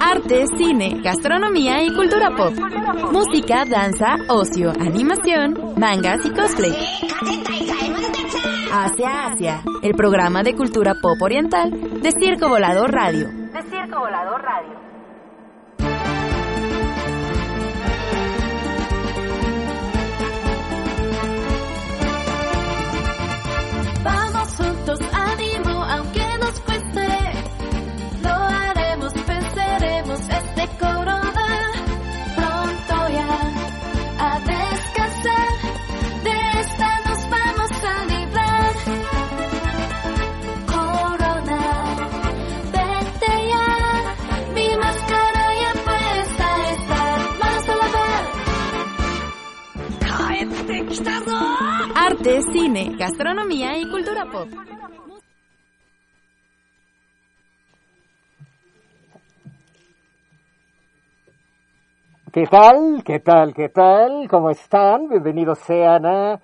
Arte, cine, gastronomía y cultura pop. Música, danza, ocio, animación, mangas y cosplay. Hacia Asia, el programa de cultura pop oriental de Circo Volador Radio. De Circo Volador Radio. Arte, cine, gastronomía y cultura pop. ¿Qué tal? ¿Qué tal? ¿Qué tal? ¿Cómo están? Bienvenidos sean a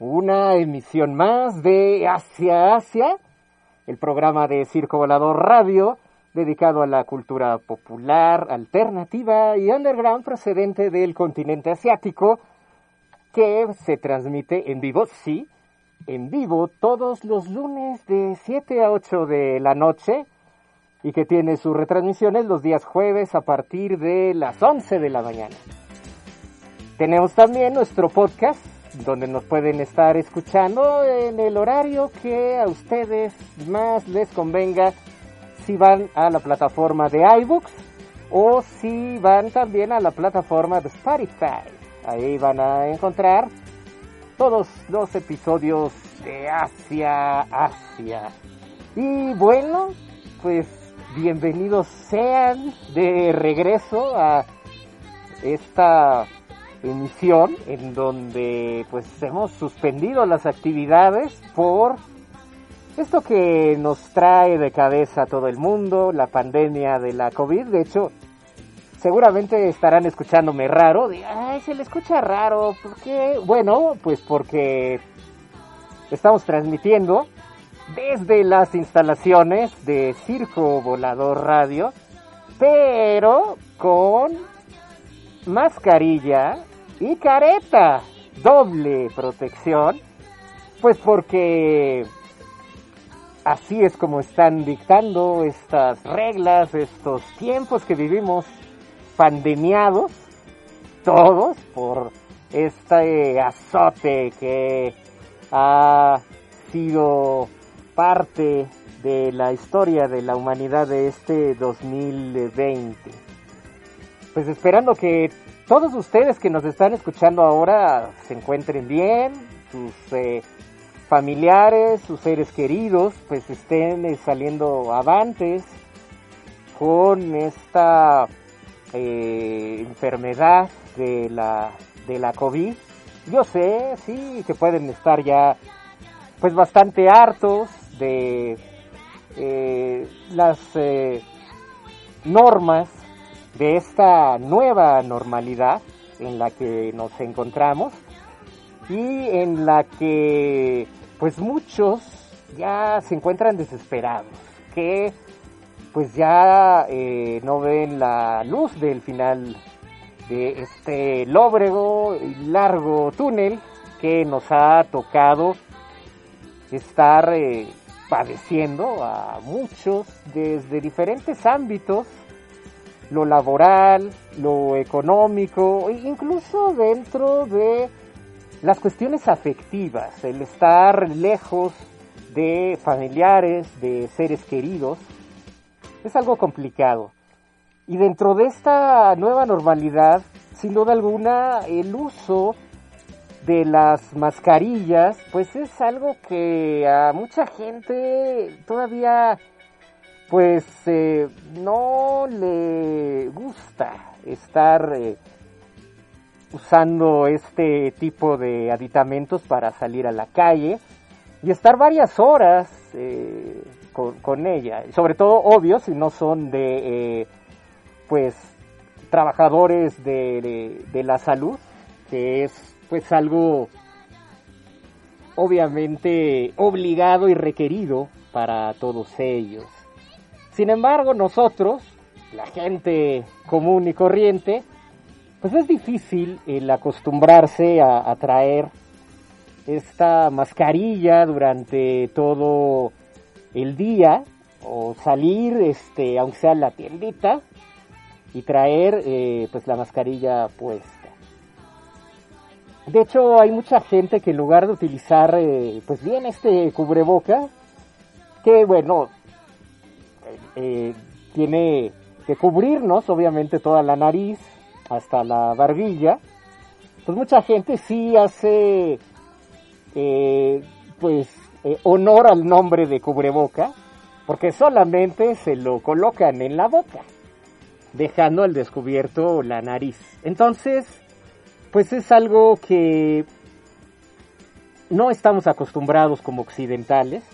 una emisión más de Asia Asia, el programa de Circo Volador Radio dedicado a la cultura popular, alternativa y underground procedente del continente asiático que se transmite en vivo, sí, en vivo todos los lunes de 7 a 8 de la noche y que tiene sus retransmisiones los días jueves a partir de las 11 de la mañana. Tenemos también nuestro podcast donde nos pueden estar escuchando en el horario que a ustedes más les convenga si van a la plataforma de iBooks o si van también a la plataforma de Spotify. Ahí van a encontrar todos los episodios de Asia Asia. Y bueno, pues bienvenidos sean de regreso a esta emisión en donde pues hemos suspendido las actividades por esto que nos trae de cabeza a todo el mundo, la pandemia de la COVID. De hecho, seguramente estarán escuchándome raro. Ay, se le escucha raro. ¿Por qué? Bueno, pues porque estamos transmitiendo desde las instalaciones de Circo Volador Radio, pero con mascarilla y careta, doble protección, pues porque así es como están dictando estas reglas, estos tiempos que vivimos pandemiados, todos por este azote que ha sido parte de la historia de la humanidad de este 2020. Pues esperando que todos ustedes que nos están escuchando ahora se encuentren bien, sus eh, familiares, sus seres queridos, pues estén saliendo avantes con esta eh, enfermedad de la, de la COVID. Yo sé, sí, que pueden estar ya pues bastante hartos de eh, las eh, normas de esta nueva normalidad en la que nos encontramos y en la que pues muchos ya se encuentran desesperados, que pues ya eh, no ven la luz del final de este lóbrego y largo túnel que nos ha tocado estar eh, padeciendo a muchos desde diferentes ámbitos, lo laboral, lo económico, e incluso dentro de las cuestiones afectivas, el estar lejos de familiares, de seres queridos, es algo complicado. Y dentro de esta nueva normalidad, sin duda alguna, el uso de las mascarillas, pues es algo que a mucha gente todavía, pues eh, no le gusta estar eh, usando este tipo de aditamentos para salir a la calle y estar varias horas eh, con, ella. Sobre todo, obvio, si no son de, pues, trabajadores de, de, de la salud, que es pues algo obviamente obligado y requerido para todos ellos. Sin embargo, nosotros, la gente común y corriente, pues es difícil el acostumbrarse a, a traer esta mascarilla durante todo el día o salir, este, aunque sea la tiendita y traer eh, pues la mascarilla puesta. De hecho, hay mucha gente que en lugar de utilizar eh, pues bien este cubreboca, que bueno, eh, tiene que cubrirnos obviamente toda la nariz hasta la barbilla, pues mucha gente sí hace pues eh, honor al nombre de cubreboca, porque solamente se lo colocan en la boca, dejando al descubierto la nariz. Entonces, pues es algo que no estamos acostumbrados como occidentales.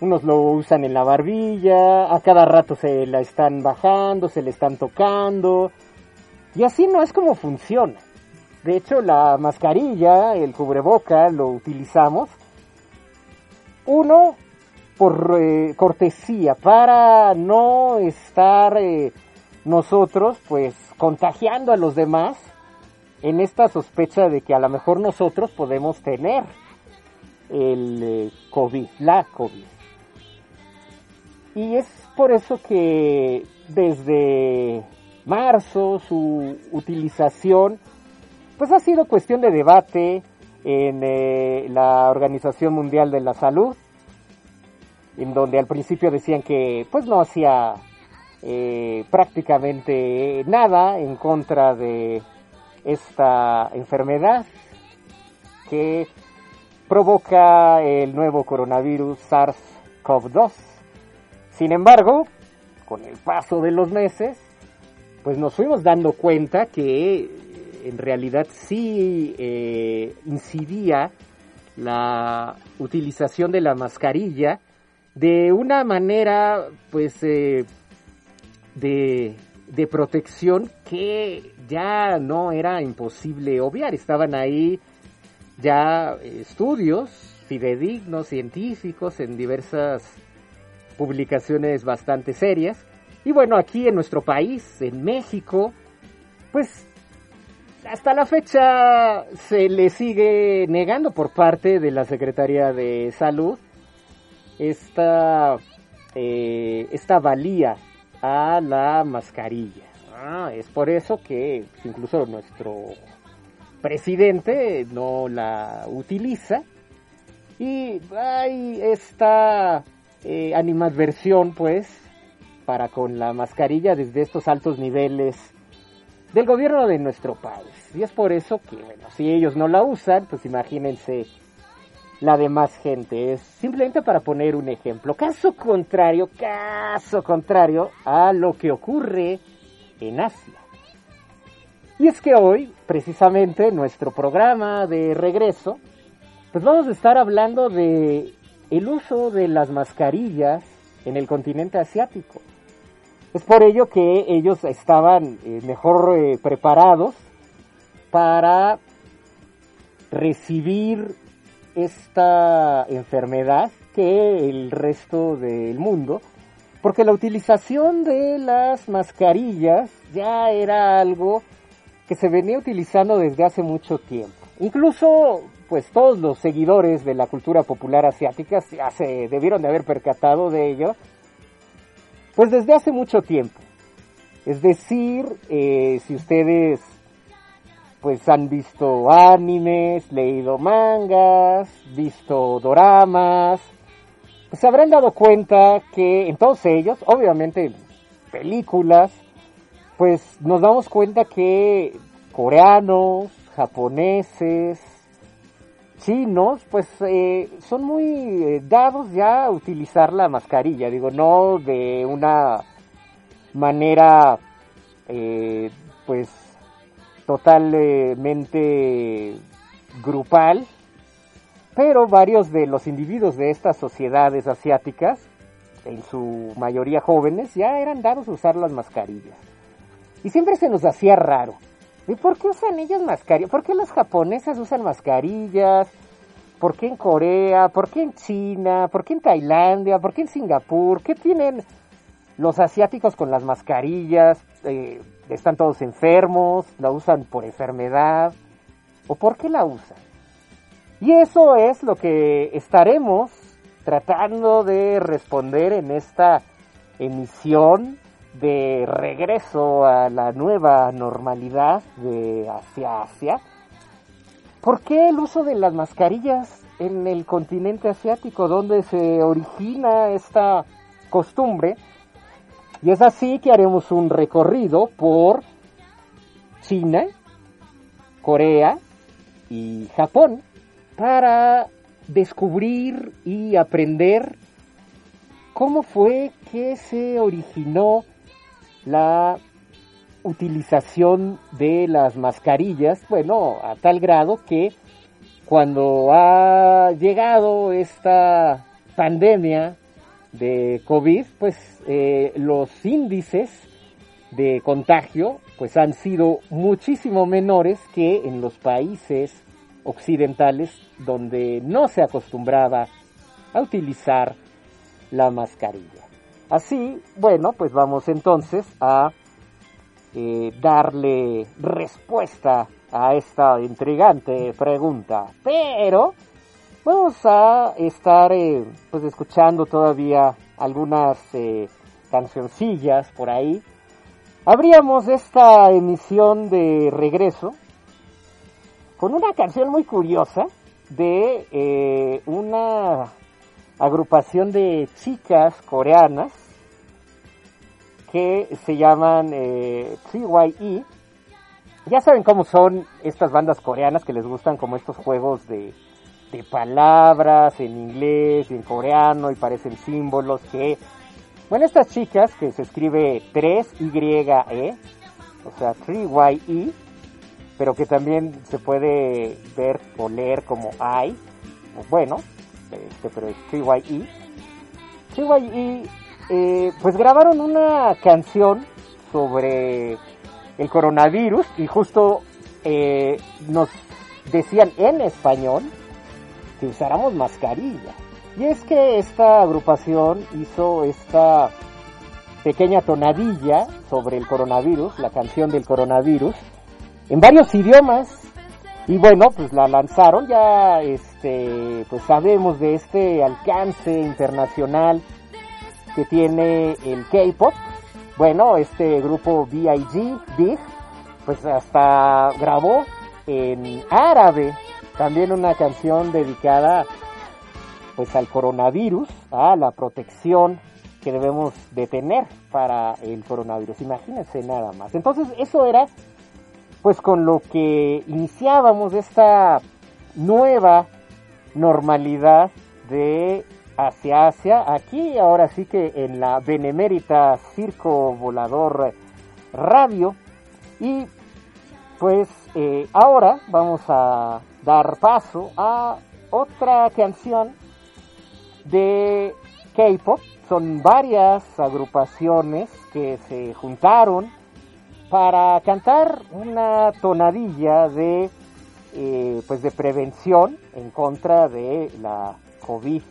Unos lo usan en la barbilla, a cada rato se la están bajando, se le están tocando. Y así no es como funciona. De hecho, la mascarilla, el cubreboca, lo utilizamos. Uno, por eh, cortesía, para no estar eh, nosotros, pues, contagiando a los demás en esta sospecha de que a lo mejor nosotros podemos tener el eh, COVID, la COVID. Y es por eso que desde marzo su utilización pues ha sido cuestión de debate en eh, la Organización Mundial de la Salud, en donde al principio decían que pues no hacía eh, prácticamente nada en contra de esta enfermedad que provoca el nuevo coronavirus SARS-CoV-2. Sin embargo, con el paso de los meses, pues nos fuimos dando cuenta que en realidad sí eh, incidía la utilización de la mascarilla de una manera pues eh, de, de protección que ya no era imposible obviar. Estaban ahí ya estudios fidedignos, científicos, en diversas publicaciones bastante serias. Y bueno, aquí en nuestro país, en México, pues hasta la fecha se le sigue negando por parte de la Secretaría de Salud esta, eh, esta valía a la mascarilla. Ah, es por eso que incluso nuestro presidente no la utiliza y hay esta eh, animadversión pues para con la mascarilla desde estos altos niveles del gobierno de nuestro país. Y es por eso que, bueno, si ellos no la usan, pues imagínense la demás gente. Es simplemente para poner un ejemplo. Caso contrario, caso contrario a lo que ocurre en Asia. Y es que hoy, precisamente, nuestro programa de regreso, pues vamos a estar hablando de el uso de las mascarillas en el continente asiático. Es por ello que ellos estaban eh, mejor eh, preparados para recibir esta enfermedad que el resto del mundo, porque la utilización de las mascarillas ya era algo que se venía utilizando desde hace mucho tiempo. Incluso, pues todos los seguidores de la cultura popular asiática ya se debieron de haber percatado de ello pues desde hace mucho tiempo. Es decir, eh, si ustedes pues han visto animes, leído mangas, visto doramas, pues se habrán dado cuenta que en todos ellos, obviamente películas, pues nos damos cuenta que coreanos, japoneses, chinos, pues eh, son muy eh, dados ya a utilizar la mascarilla, digo, no de una manera, eh, pues, totalmente grupal, pero varios de los individuos de estas sociedades asiáticas, en su mayoría jóvenes, ya eran dados a usar las mascarillas. Y siempre se nos hacía raro. ¿Y por qué usan ellos mascarillas? ¿Por qué las japonesas usan mascarillas? ¿Por qué en Corea? ¿Por qué en China? ¿Por qué en Tailandia? ¿Por qué en Singapur? ¿Qué tienen los asiáticos con las mascarillas eh, están todos enfermos, la usan por enfermedad, o por qué la usan. Y eso es lo que estaremos tratando de responder en esta emisión de regreso a la nueva normalidad de Asia Asia. ¿Por qué el uso de las mascarillas en el continente asiático, donde se origina esta costumbre? Y es así que haremos un recorrido por China, Corea y Japón para descubrir y aprender cómo fue que se originó la utilización de las mascarillas, bueno, a tal grado que cuando ha llegado esta pandemia de COVID, pues eh, los índices de contagio pues han sido muchísimo menores que en los países occidentales donde no se acostumbraba a utilizar la mascarilla. Así, bueno, pues vamos entonces a eh, darle respuesta a esta intrigante pregunta. Pero vamos a estar eh, pues escuchando todavía algunas eh, cancioncillas por ahí. Abríamos esta emisión de regreso con una canción muy curiosa de una agrupación de chicas coreanas que se llaman eh, 3YE. Ya saben cómo son estas bandas coreanas que les gustan como estos juegos de, de palabras en inglés y en coreano y parecen símbolos que... Bueno, estas chicas que se escribe 3YE, o sea, 3YE, pero que también se puede ver o leer como I, bueno, este, pero es TYE. TYE, eh, pues grabaron una canción sobre el coronavirus y justo eh, nos decían en español que usáramos mascarilla. Y es que esta agrupación hizo esta pequeña tonadilla sobre el coronavirus, la canción del coronavirus, en varios idiomas. Y bueno, pues la lanzaron, ya este, pues sabemos de este alcance internacional que tiene el K-pop. Bueno, este grupo BIG, Big, pues hasta grabó en árabe también una canción dedicada pues al coronavirus, a la protección que debemos de tener para el coronavirus. Imagínense nada más. Entonces, eso era pues con lo que iniciábamos esta nueva normalidad de hacia Asia, aquí ahora sí que en la benemérita Circo Volador Radio y pues eh, ahora vamos a dar paso a otra canción de K-pop. Son varias agrupaciones que se juntaron para cantar una tonadilla de eh, pues de prevención en contra de la COVID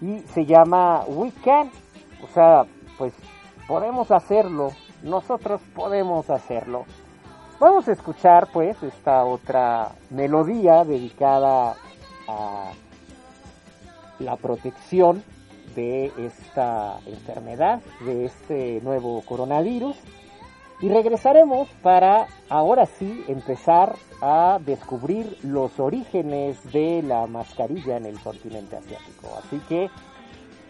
y se llama We Can, o sea, pues podemos hacerlo, nosotros podemos hacerlo. Vamos a escuchar pues esta otra melodía dedicada a la protección de esta enfermedad, de este nuevo coronavirus. Y regresaremos para ahora sí empezar a descubrir los orígenes de la mascarilla en el continente asiático. Así que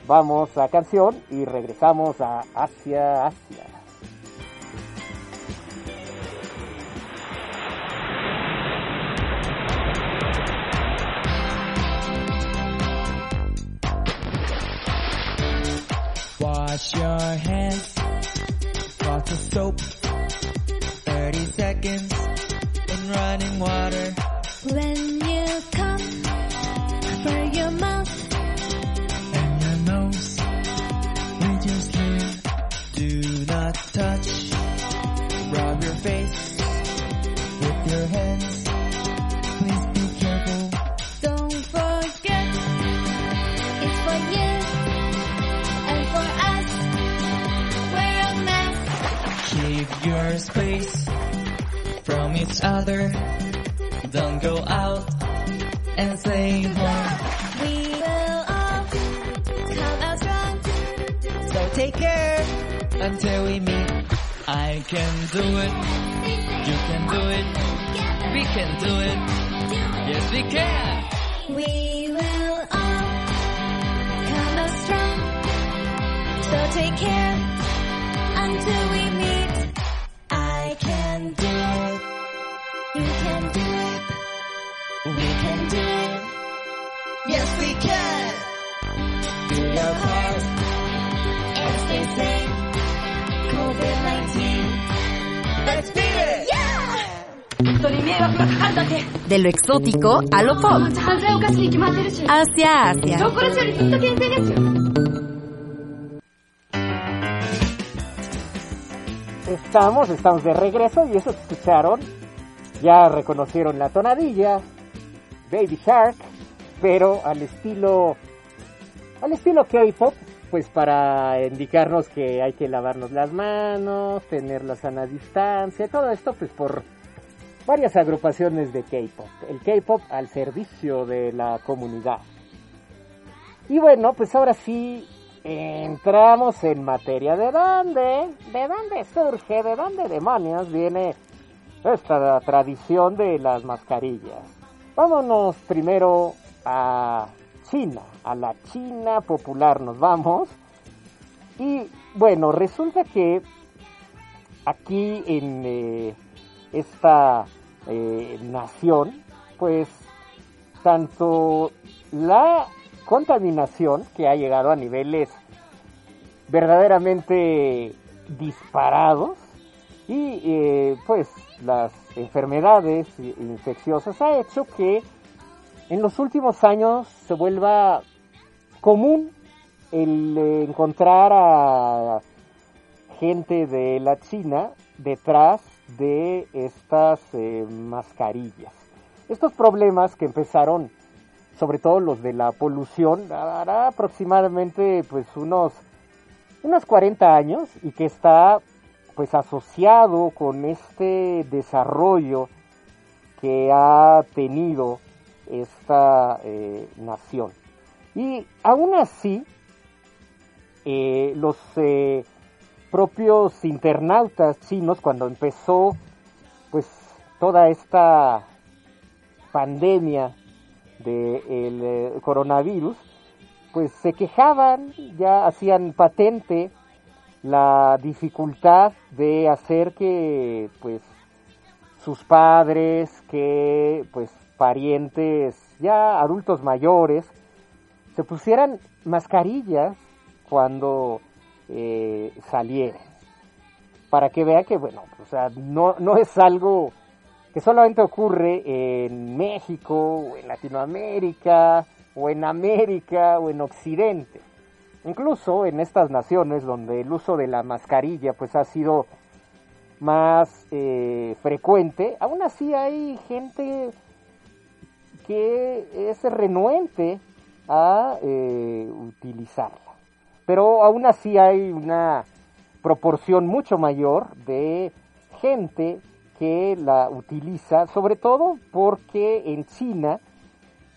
vamos a canción y regresamos a Asia Asia. lo exótico a lo pop. Hacia Asia. Estamos, estamos de regreso y eso escucharon. Ya reconocieron la tonadilla, Baby Shark, pero al estilo, al estilo K-pop, pues para indicarnos que hay que lavarnos las manos, tener la sana distancia, todo esto pues por varias agrupaciones de K-pop, el K-pop al servicio de la comunidad. Y bueno, pues ahora sí entramos en materia de dónde, de dónde surge, de dónde demonios viene esta tradición de las mascarillas. Vámonos primero a China, a la China popular nos vamos. Y bueno, resulta que aquí en eh, esta eh, nación, pues tanto la contaminación que ha llegado a niveles verdaderamente disparados y eh, pues las enfermedades infecciosas ha hecho que en los últimos años se vuelva común el encontrar a gente de la China detrás de estas eh, mascarillas. Estos problemas que empezaron, sobre todo los de la polución, hará aproximadamente pues unos unos 40 años y que está pues asociado con este desarrollo que ha tenido esta eh, nación. Y aún así, eh, los propios internautas chinos, cuando empezó pues toda esta pandemia del eh, coronavirus, pues se quejaban, ya hacían patente la dificultad de hacer que pues sus padres, que pues parientes ya adultos mayores se pusieran mascarillas cuando eh, salieran. Para que vea que, bueno, o sea, no, no es algo que solamente ocurre en México o en Latinoamérica o en América o en Occidente. Incluso en estas naciones donde el uso de la mascarilla pues ha sido más eh, frecuente, aún así hay gente que es renuente a eh, utilizarla. Pero aún así hay una proporción mucho mayor de gente que la utiliza, sobre todo porque en China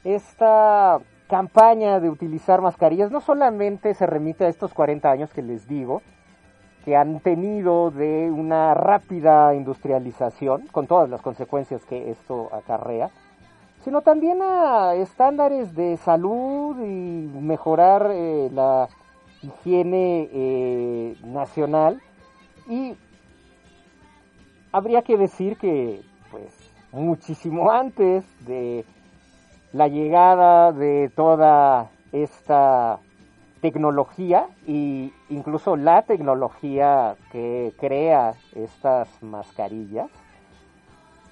esta campaña de utilizar mascarillas no solamente se remite a estos 40 años que les digo, que han tenido de una rápida industrialización, con todas las consecuencias que esto acarrea, sino también a estándares de salud y mejorar eh, la higiene eh, nacional. Y habría que decir que, pues, muchísimo antes de la llegada de toda esta tecnología e incluso la tecnología que crea estas mascarillas,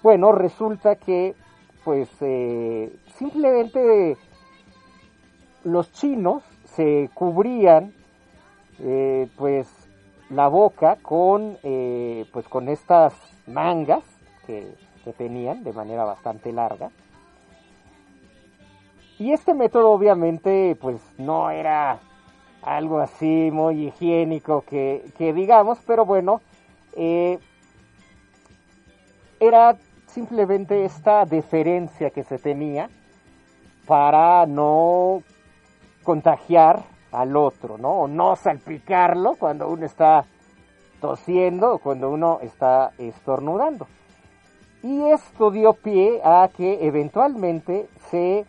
bueno, resulta que pues eh, simplemente los chinos se cubrían eh, pues la boca con eh, pues con estas mangas que, tenían de manera bastante larga. Y este método obviamente pues no era algo así muy higiénico que, que digamos, pero bueno, eh, era simplemente esta deferencia que se tenía para no contagiar al otro, ¿no? O no salpicarlo cuando uno está tosiendo o cuando uno está estornudando. Y esto dio pie a que eventualmente se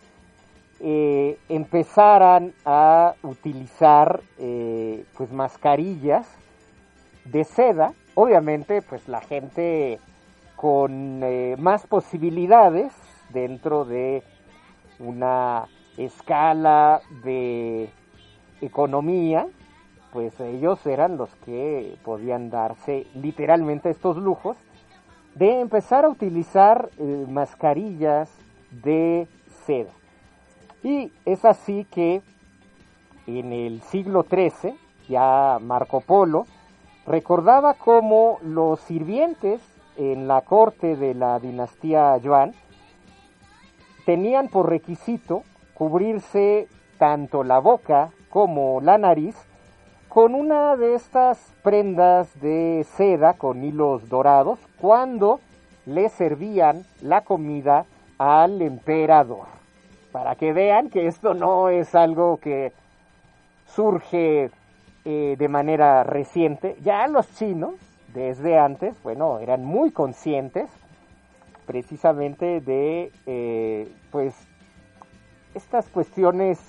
eh, empezaran a utilizar eh, pues mascarillas de seda. Obviamente, pues la gente con eh, más posibilidades dentro de una escala de economía, pues ellos eran los que podían darse literalmente estos lujos de empezar a utilizar eh, mascarillas de seda. Y es así que en el siglo XIII, ya Marco Polo recordaba cómo los sirvientes en la corte de la dinastía Yuan tenían por requisito cubrirse tanto la boca como la nariz con una de estas prendas de seda con hilos dorados cuando le servían la comida al emperador. Para que vean que esto no es algo que surge eh, de manera reciente. Ya los chinos, desde antes, bueno, eran muy conscientes precisamente de, eh, pues, estas cuestiones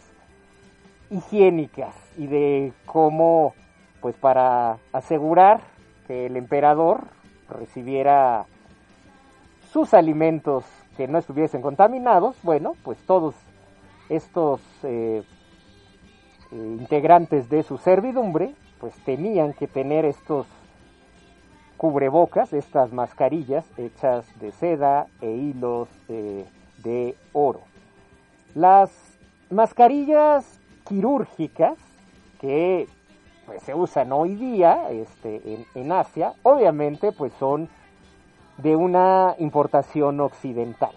higiénicas y de cómo, pues para asegurar que el emperador recibiera sus alimentos que no estuviesen contaminados, bueno, pues todos estos eh, eh, integrantes de su servidumbre, pues tenían que tener estos cubrebocas, estas mascarillas hechas de seda e hilos eh, de oro. Las mascarillas quirúrgicas que pues, se usan hoy día este, en, Asia, obviamente pues son de una importación occidental.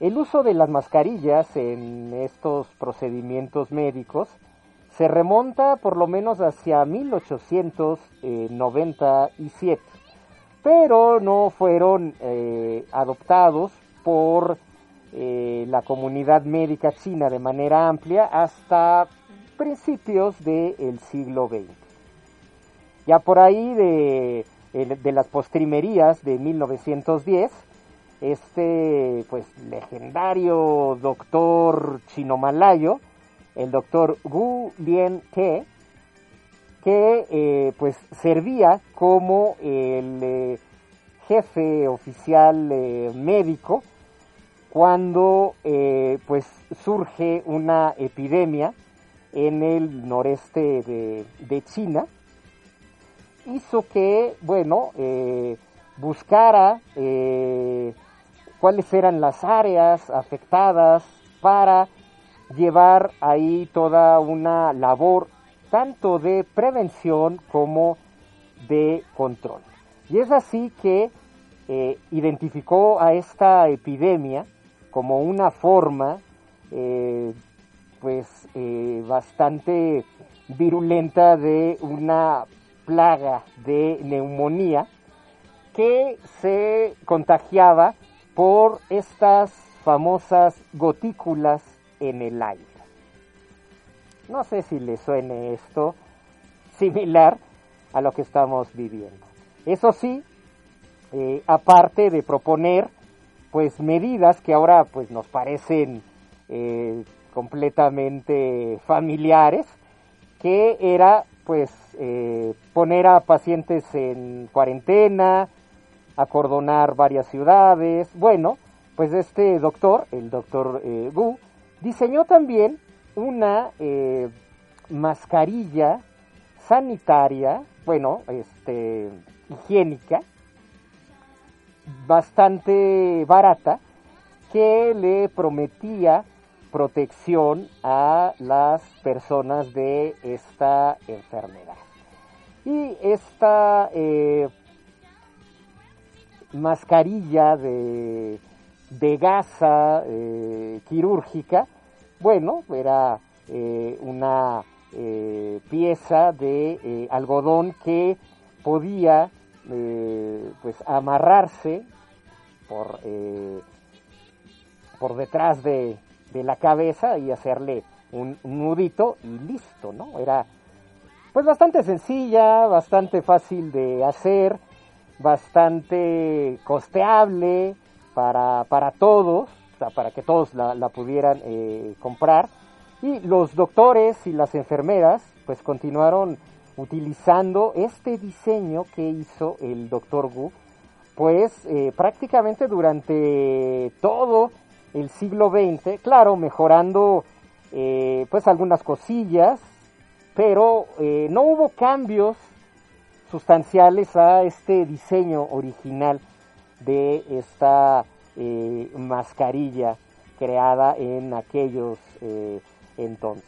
El uso de las mascarillas en estos procedimientos médicos se remonta por lo menos hacia 1897, pero no fueron eh, adoptados por eh, la comunidad médica china de manera amplia hasta principios del siglo XX. Ya por ahí de, de las postrimerías de 1910, este pues legendario doctor chino-malayo, el doctor Gu Lien Ke, que eh, pues servía como el eh, jefe oficial médico cuando pues surge una epidemia en el noreste de, China hizo que bueno buscara cuáles eran las áreas afectadas para llevar ahí toda una labor tanto de prevención como de control. Y es así que eh, identificó a esta epidemia como una forma eh, pues eh, bastante virulenta de una plaga de neumonía que se contagiaba por estas famosas gotículas en el aire. No sé si le suene esto similar a lo que estamos viviendo. Eso sí, eh, aparte de proponer pues medidas que ahora pues nos parecen eh, completamente familiares, que era pues eh, poner a pacientes en cuarentena, acordonar varias ciudades. Bueno, pues este doctor, el doctor Gu, diseñó también una eh, mascarilla sanitaria, bueno, este, higiénica, bastante barata, que le prometía protección a las personas de esta enfermedad. Y esta eh, mascarilla de, de gasa eh, quirúrgica, bueno, era eh, una pieza de algodón que podía pues amarrarse por, eh, por detrás de, de la cabeza y hacerle un, nudito y listo, ¿no? Era pues bastante sencilla, bastante fácil de hacer, bastante costeable para, para todos, para que todos la, la pudieran eh, comprar. Y los doctores y las enfermeras pues continuaron utilizando este diseño que hizo el doctor Wu, pues eh, prácticamente durante todo el siglo XX, claro, mejorando eh, pues algunas cosillas, pero eh, no hubo cambios sustanciales a este diseño original de esta mascarilla creada en aquellos entonces.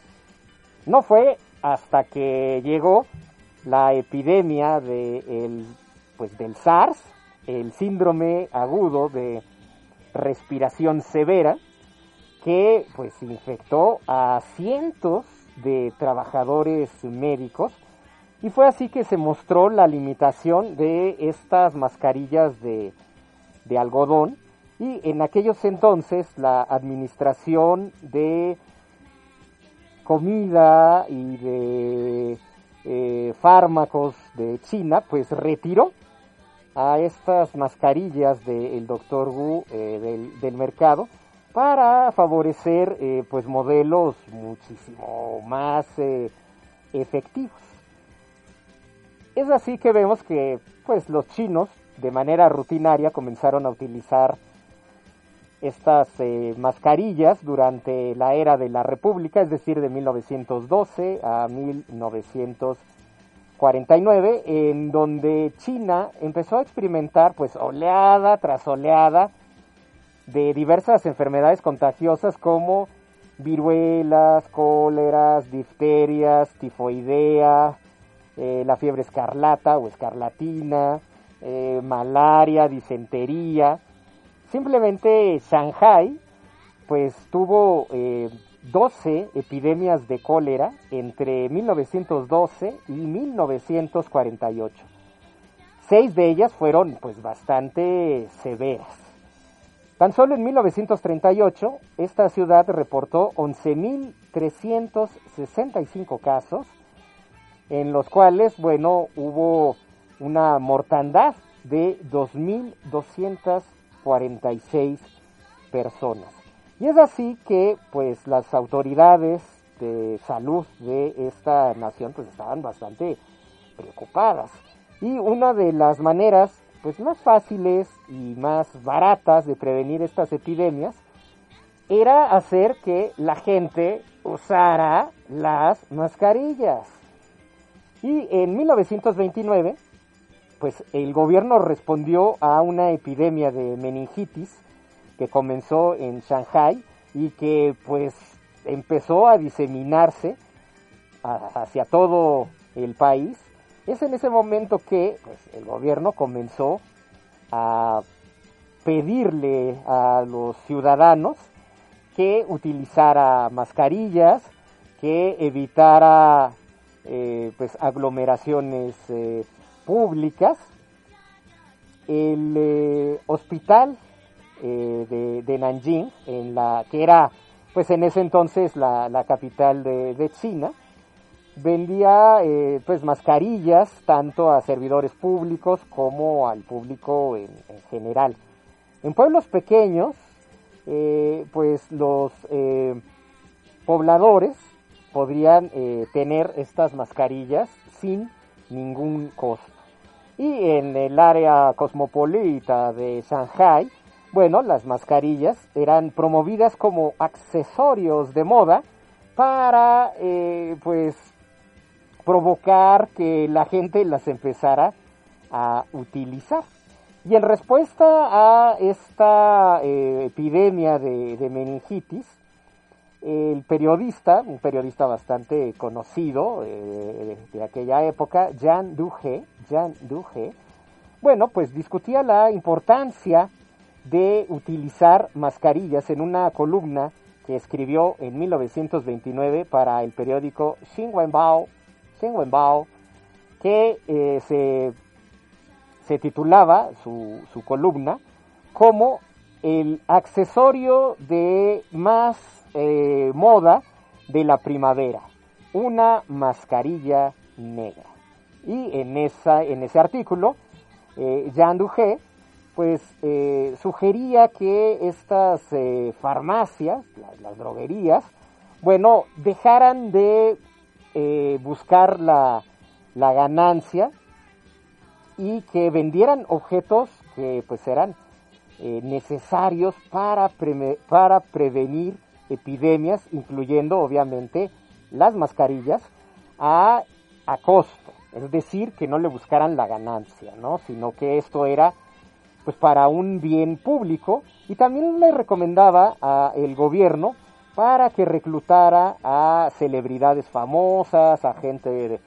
No fue hasta que llegó la epidemia de pues del SARS, el síndrome agudo de respiración severa, que pues infectó a cientos de trabajadores médicos. Y fue así que se mostró la limitación de estas mascarillas de, de algodón. Y en aquellos entonces la administración de comida y de eh, fármacos de China pues retiró a estas mascarillas del doctor Wu eh, del, mercado para favorecer eh, pues modelos muchísimo más efectivos. Es así que vemos que pues los chinos de manera rutinaria comenzaron a utilizar estas eh, mascarillas durante la era de la República, es decir, de 1912 a 1949, en donde China empezó a experimentar pues oleada tras oleada de diversas enfermedades contagiosas como viruelas, cóleras, difterias, tifoidea, eh, la fiebre escarlata o escarlatina, eh, malaria, disentería. Simplemente Shanghai pues tuvo eh, 12 epidemias de cólera entre 1912 y 1948. Seis de ellas fueron pues bastante severas. Tan solo en 1938, esta ciudad reportó 11.365 casos, en los cuales, bueno, hubo una mortandad de 2.246 personas. Y es así que, pues, las autoridades de salud de esta nación, pues, estaban bastante preocupadas. Y una de las maneras pues más fáciles y más baratas de prevenir estas epidemias era hacer que la gente usara las mascarillas. Y en 1929, pues el gobierno respondió a una epidemia de meningitis que comenzó en Shanghai y que pues empezó a diseminarse hacia todo el país. Es en ese momento que pues, el gobierno comenzó a pedirle a los ciudadanos que utilizara mascarillas, que evitara eh, pues aglomeraciones eh, públicas. El eh, hospital eh, de, Nanjing, en la que era pues en ese entonces la, capital de, China, vendía eh, pues mascarillas tanto a servidores públicos como al público en, en general. En pueblos pequeños, pues los pobladores podrían tener estas mascarillas sin ningún costo. Y en el área cosmopolita de Shanghai, bueno, las mascarillas eran promovidas como accesorios de moda para, eh, pues, provocar que la gente las empezara a utilizar. Y en respuesta a esta eh, epidemia de, de, meningitis, el periodista, un periodista bastante conocido eh, de, aquella época, Jean Duhe, Jean Duhe, bueno, pues discutía la importancia de utilizar mascarillas en una columna que escribió en 1929 para el periódico Xinhuanbao Wenbao, que eh, se, se, titulaba su, columna como el accesorio de más eh, moda de la primavera, una mascarilla negra. Y en, esa, en ese artículo, eh, Jean Duché, pues eh, sugería que estas farmacias, la- las droguerías, bueno, dejaran de buscar la, la ganancia y que vendieran objetos que pues eran necesarios para, preme- para prevenir epidemias, incluyendo obviamente las mascarillas, a, a costo. Es decir, que no le buscaran la ganancia, ¿no? Sino que esto era pues para un bien público y también le recomendaba al gobierno para que reclutara a celebridades famosas, a gente de,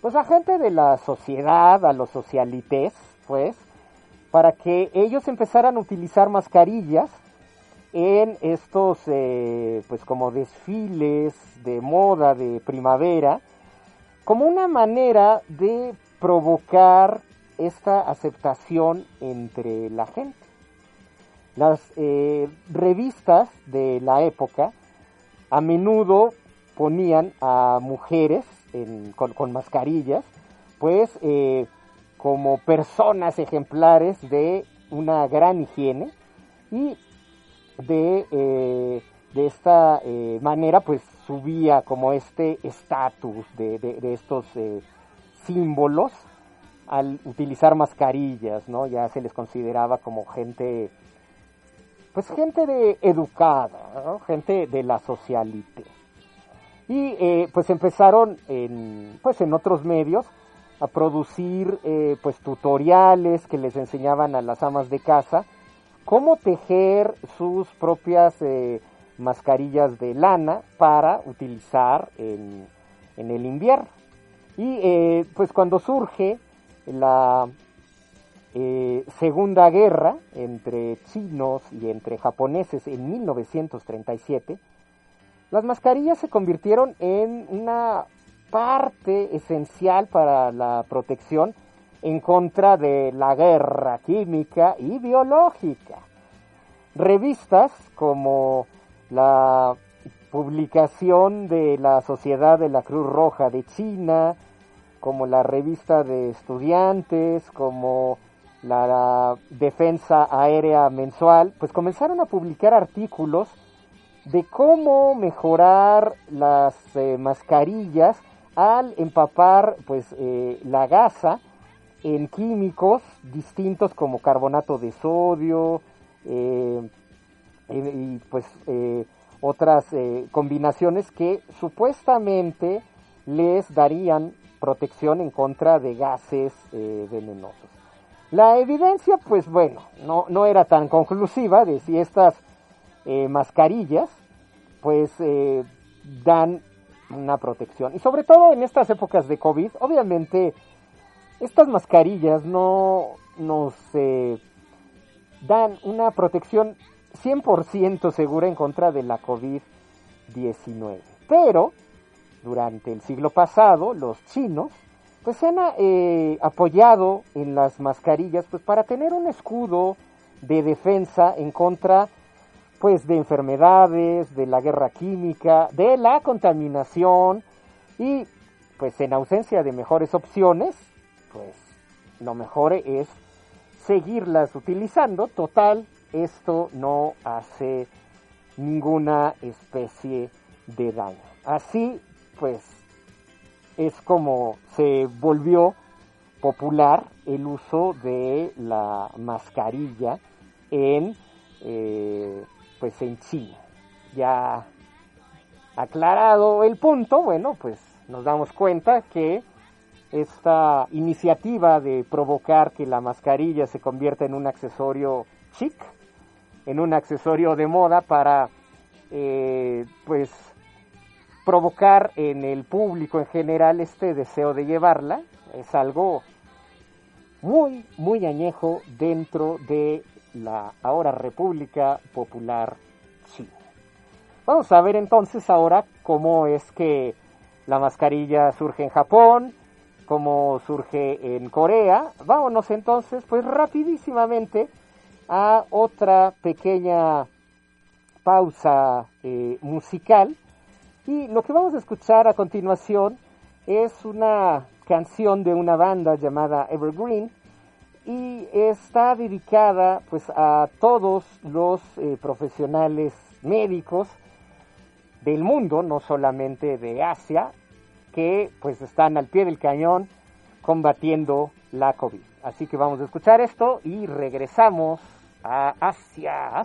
pues a gente de la sociedad, a los socialites, pues, para que ellos empezaran a utilizar mascarillas en estos, eh, pues como desfiles de moda de primavera, como una manera de provocar esta aceptación entre la gente. Las eh, revistas de la época a menudo ponían a mujeres con mascarillas, pues eh, como personas ejemplares de una gran higiene y de, eh, de esta eh, manera pues subía como este estatus de, de- estos eh, símbolos al utilizar mascarillas, ¿no? Ya se les consideraba como gente, pues gente de educada. Gente de la socialite. Y eh, pues empezaron en, pues en otros medios a producir eh, pues tutoriales que les enseñaban a las amas de casa cómo tejer sus propias eh, mascarillas de lana para utilizar en, en el invierno. Y eh, pues cuando surge la eh, Segunda Guerra entre chinos y entre japoneses en 1937, las mascarillas se convirtieron en una parte esencial para la protección en contra de la guerra química y biológica. Revistas como la publicación de la Sociedad de la Cruz Roja de China, como la revista de estudiantes, como la Defensa Aérea Mensual, pues comenzaron a publicar artículos de cómo mejorar las eh, mascarillas al empapar pues eh, la gasa en químicos distintos como carbonato de sodio eh, y, pues eh, otras eh, combinaciones que supuestamente les darían protección en contra de gases eh, venenosos. La evidencia, pues bueno, no, no era tan conclusiva de si estas mascarillas, pues dan una protección. Y sobre todo en estas épocas de COVID, obviamente estas mascarillas no nos eh, dan una protección 100% segura en contra de la COVID-19. Pero durante el siglo pasado, los chinos pues se han eh, apoyado en las mascarillas pues para tener un escudo de defensa en contra pues de enfermedades, de la guerra química, de la contaminación y pues en ausencia de mejores opciones, pues lo mejor es seguirlas utilizando. Total, esto no hace ninguna especie de daño. Así, pues, es como se volvió popular el uso de la mascarilla en, eh, pues, en China. Ya aclarado el punto, bueno, pues nos damos cuenta que esta iniciativa de provocar que la mascarilla se convierta en un accesorio chic, en un accesorio de moda para, eh, pues, provocar en el público en general este deseo de llevarla, es algo muy, muy añejo dentro de la ahora República Popular China. Vamos a ver entonces ahora cómo es que la mascarilla surge en Japón, como surge en Corea. Vámonos entonces, pues rapidísimamente a otra pequeña pausa eh, musical. Y lo que vamos a escuchar a continuación es una canción de una banda llamada Evergreen y está dedicada pues a todos los eh, profesionales médicos del mundo, no solamente de Asia, que pues están al pie del cañón combatiendo la COVID. Así que vamos a escuchar esto y regresamos a Asia.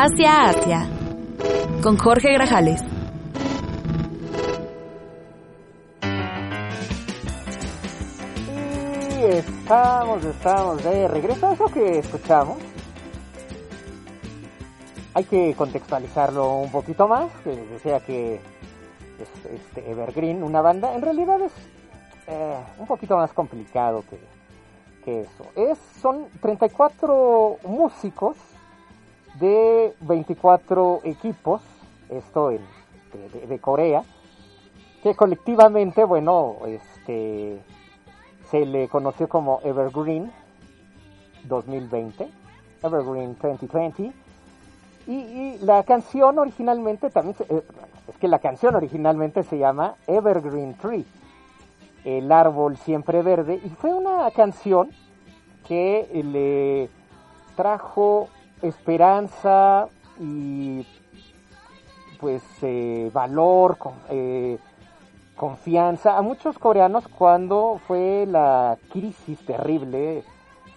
Asia con Jorge Grajales. Y estamos, estamos de regreso. Eso que escuchamos, hay que contextualizarlo un poquito más. Que les decía que es este Evergreen, una banda, en realidad es eh, un poquito más complicado que, que eso. Es, son 34 músicos de 24 equipos, esto de, Corea, que colectivamente, bueno, este se le conoció como Evergreen 2020, Evergreen 2020, y, la canción originalmente también, se- eh, es que la canción originalmente se llama Evergreen Tree, el árbol siempre verde, y fue una canción que le trajo esperanza y pues eh, valor, con- eh, confianza a muchos coreanos cuando fue la crisis terrible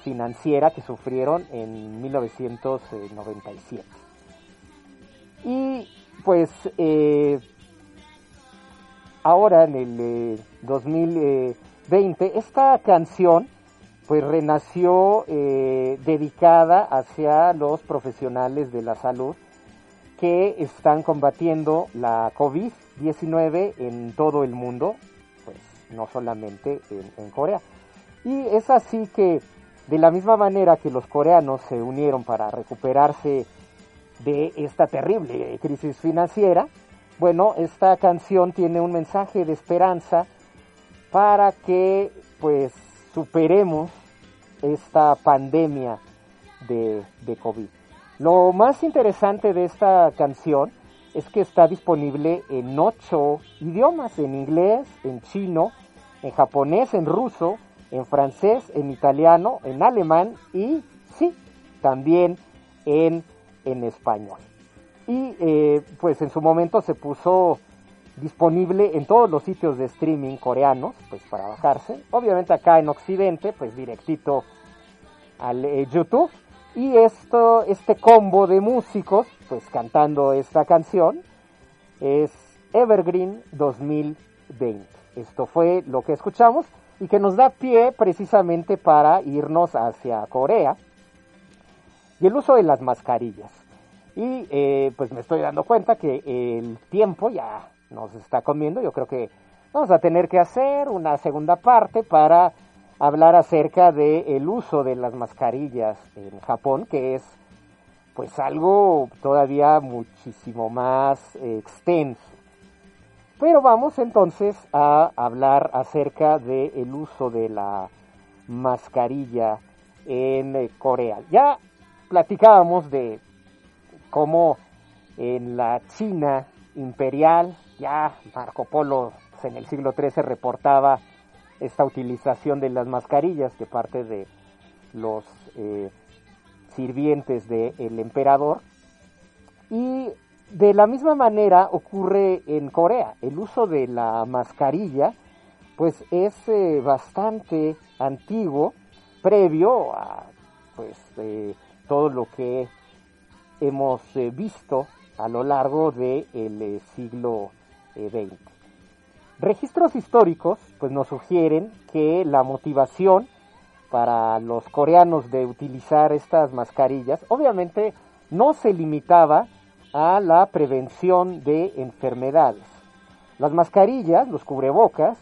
financiera que sufrieron en 1997. Y pues eh, ahora en el eh, 2020 esta canción pues renació eh, dedicada hacia los profesionales de la salud que están combatiendo la COVID-19 en todo el mundo, pues no solamente en, en Corea. Y es así que de la misma manera que los coreanos se unieron para recuperarse de esta terrible crisis financiera, bueno, esta canción tiene un mensaje de esperanza para que pues superemos esta pandemia de, de COVID. Lo más interesante de esta canción es que está disponible en ocho idiomas, en inglés, en chino, en japonés, en ruso, en francés, en italiano, en alemán y sí, también en, en español. Y eh, pues en su momento se puso disponible en todos los sitios de streaming coreanos, pues para bajarse. Obviamente acá en Occidente, pues directito al eh, YouTube. Y esto, este combo de músicos, pues cantando esta canción, es Evergreen 2020. Esto fue lo que escuchamos y que nos da pie precisamente para irnos hacia Corea y el uso de las mascarillas. Y eh, pues me estoy dando cuenta que el tiempo ya nos está comiendo. Yo creo que vamos a tener que hacer una segunda parte para hablar acerca del el uso de las mascarillas en Japón, que es pues algo todavía muchísimo más extenso. Pero vamos entonces a hablar acerca del el uso de la mascarilla en eh, Corea. Ya platicábamos de cómo en la China imperial, ya Marco Polo en el siglo XIII reportaba esta utilización de las mascarillas que parte de los eh, sirvientes del emperador. Y de la misma manera ocurre en Corea. El uso de la mascarilla pues es eh, bastante antiguo, previo a pues eh, todo lo que hemos visto a lo largo del eh, siglo Registros históricos pues nos sugieren que la motivación para los coreanos de utilizar estas mascarillas obviamente no se limitaba a la prevención de enfermedades. Las mascarillas, los cubrebocas,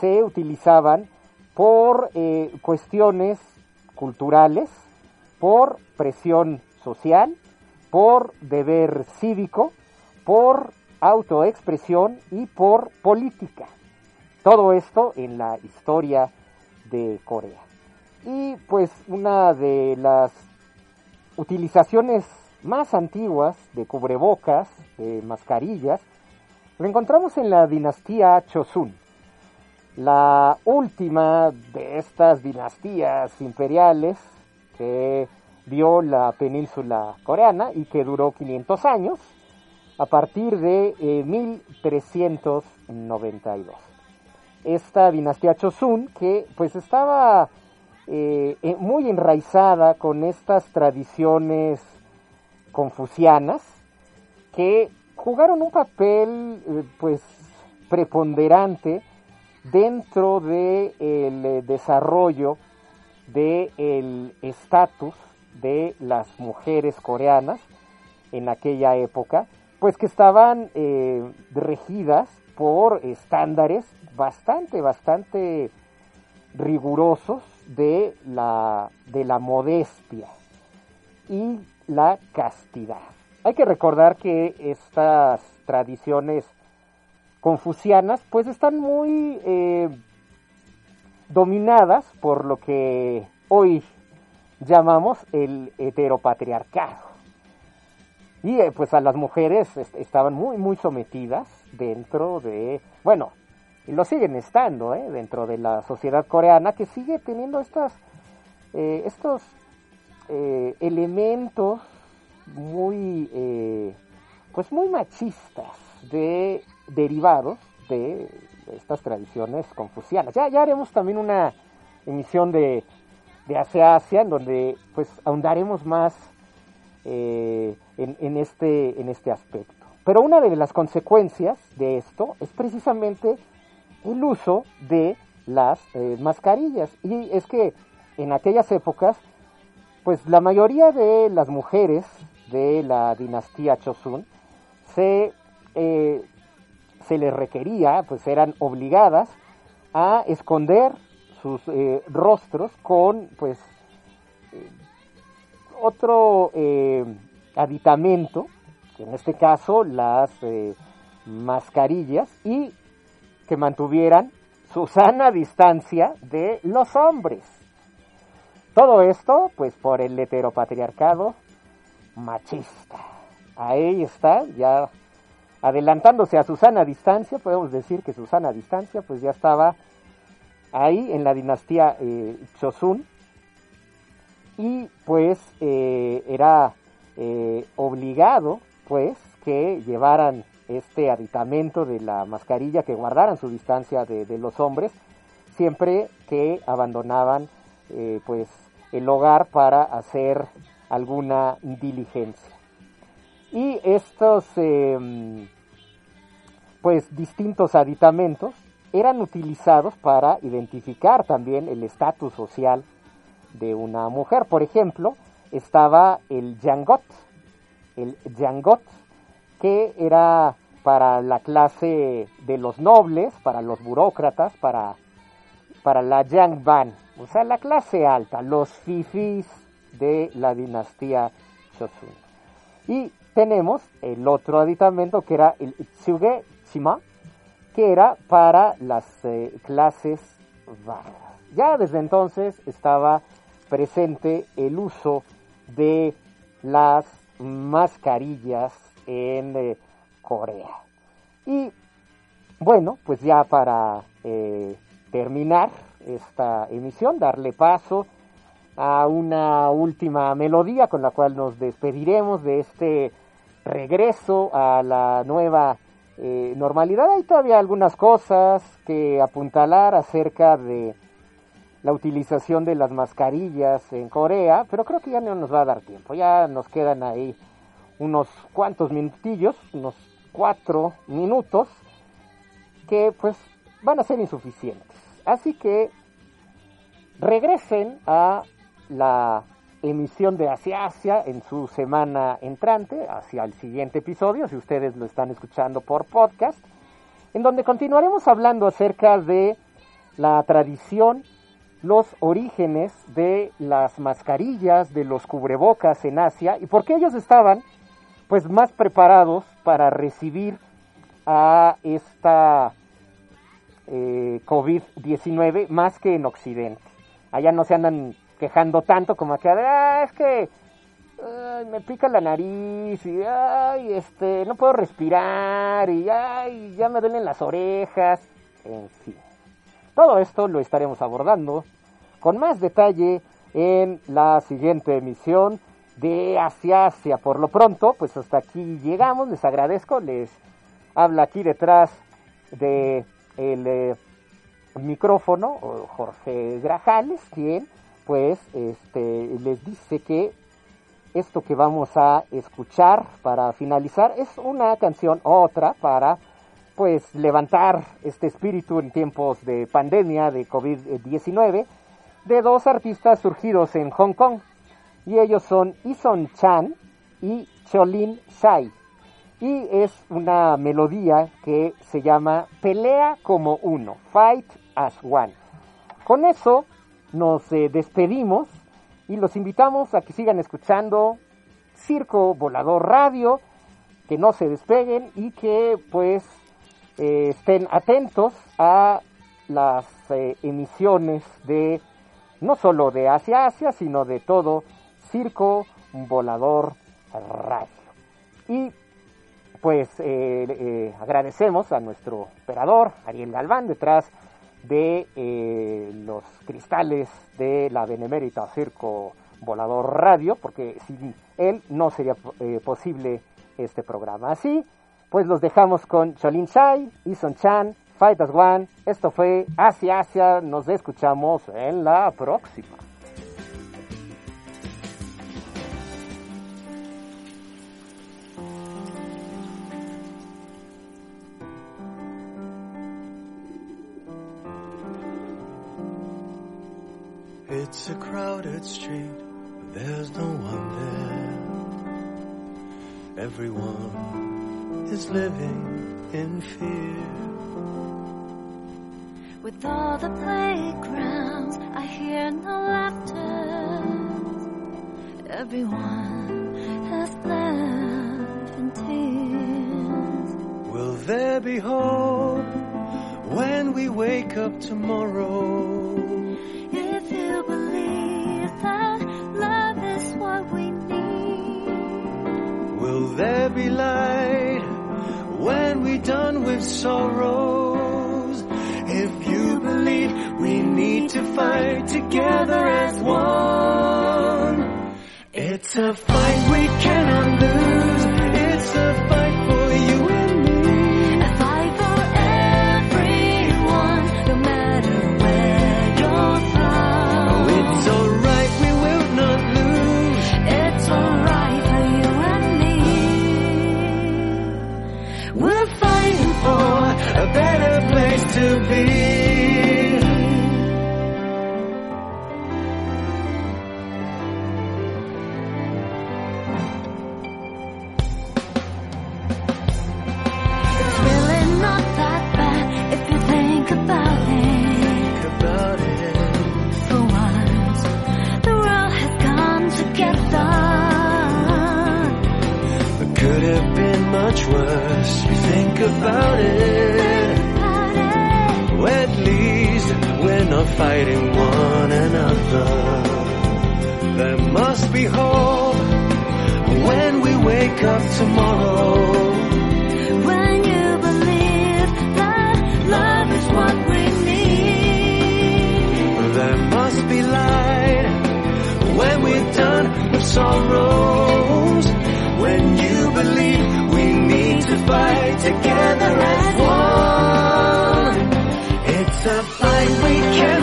se utilizaban por eh, cuestiones culturales, por presión social, por deber cívico, por autoexpresión y por política. Todo esto en la historia de Corea. Y pues una de las utilizaciones más antiguas de cubrebocas, de mascarillas, lo encontramos en la dinastía Chosun. La última de estas dinastías imperiales que vio la península coreana y que duró 500 años a partir de eh, 1392. Esta dinastía Chosun que pues estaba eh, eh, muy enraizada con estas tradiciones confucianas que jugaron un papel eh, pues preponderante dentro del de desarrollo del estatus de las mujeres coreanas en aquella época, pues que estaban eh, regidas por estándares bastante, bastante rigurosos de la, de la modestia y la castidad. Hay que recordar que estas tradiciones confucianas pues están muy eh, dominadas por lo que hoy llamamos el heteropatriarcado. Y eh, pues a las mujeres est- estaban muy, muy sometidas dentro de, bueno, y lo siguen estando, ¿eh? dentro de la sociedad coreana que sigue teniendo estas, eh, estos eh, elementos muy, pues muy machistas de derivados de estas tradiciones confucianas. Ya, ya haremos también una emisión de, de Asia Asia en donde pues ahondaremos más eh, en, en este, en este aspecto. Pero una de las consecuencias de esto es precisamente el uso de las eh, mascarillas. Y es que en aquellas épocas, pues la mayoría de las mujeres de la dinastía Chosun se, eh, se les requería, pues eran obligadas a esconder sus eh, rostros con pues otro eh, aditamento, en este caso las eh, mascarillas, y que mantuvieran su sana distancia de los hombres. Todo esto, pues por el heteropatriarcado machista. Ahí está, ya adelantándose a su sana distancia, podemos decir que su sana distancia, pues ya estaba ahí en la dinastía eh, Chosun y pues eh, era eh, obligado pues que llevaran este aditamento de la mascarilla, que guardaran su distancia de, los hombres, siempre que abandonaban eh, pues el hogar para hacer alguna diligencia. Y estos eh, pues distintos aditamentos eran utilizados para identificar también el estatus social de una mujer. Por ejemplo, estaba el yangot, el yangot, que era para la clase de los nobles, para los burócratas, para, para la yangban, o sea, la clase alta, los fifis de la dinastía Chosun. Y tenemos el otro aditamento que era el tsuge shima, que era para las eh, clases bajas. Ya desde entonces estaba presente el uso de las mascarillas en eh, Corea. Y bueno, pues ya para eh, terminar esta emisión, darle paso a una última melodía con la cual nos despediremos de este regreso a la nueva eh, normalidad. Hay todavía algunas cosas que apuntalar acerca de la utilización de las mascarillas en Corea, pero creo que ya no nos va a dar tiempo. Ya nos quedan ahí unos cuantos minutillos, unos cuatro minutos, que pues van a ser insuficientes. Así que regresen a la emisión de Hacia Asia en su semana entrante, hacia el siguiente episodio, si ustedes lo están escuchando por podcast, en donde continuaremos hablando acerca de la tradición, los orígenes de las mascarillas, de los cubrebocas en Asia y por qué ellos estaban pues más preparados para recibir a esta eh, COVID-19 más que en Occidente. Allá no se andan quejando tanto como acá, de, "Ah, es que me pica la nariz y ay, este, no puedo respirar y ay, ya me duelen las orejas, en fin. Todo esto lo estaremos abordando con más detalle en la siguiente emisión de Asia Asia. Por lo pronto, pues hasta aquí llegamos, les agradezco, les habla aquí detrás de el eh, micrófono Jorge Grajales, quien pues este les dice que esto que vamos a escuchar para finalizar es una canción otra para pues levantar este espíritu en tiempos de pandemia de COVID-19 de dos artistas surgidos en Hong Kong y ellos son Ison Chan y Cholin Shai y es una melodía que se llama Pelea como uno, Fight as One. Con eso nos eh, despedimos y los invitamos a que sigan escuchando Circo Volador Radio, que no se despeguen y que pues eh, estén atentos a las eh, emisiones de no solo de Asia Asia, sino de todo Circo Volador Radio. Y pues eh, eh, agradecemos a nuestro operador, Ariel Galván, detrás de eh, los cristales de la Benemérita Circo Volador Radio, porque sin él no sería posible este programa. Así, pues los dejamos con Cholin Chai, Ison Chan, Fight as One. Esto fue Asia Asia. Nos escuchamos en la próxima. It's a crowded street, there's no one there. Everyone is living in fear. With all the playgrounds, I hear no laughter. Everyone has left in tears. Will there be hope when we wake up tomorrow? If you believe that love is what we need, Will there be light when we're done with sorrows? It's a about it. Well, at least we're not fighting one another. There must be hope when we wake up tomorrow. When you believe that love is what we need. There must be light when we're done with sorrows. When you together as one. It's a fight we cannot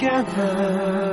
together.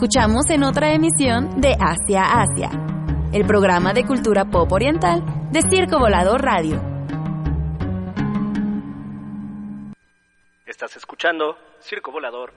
Escuchamos en otra emisión de Asia Asia, el programa de cultura pop oriental de Circo Volador Radio. Estás escuchando Circo Volador.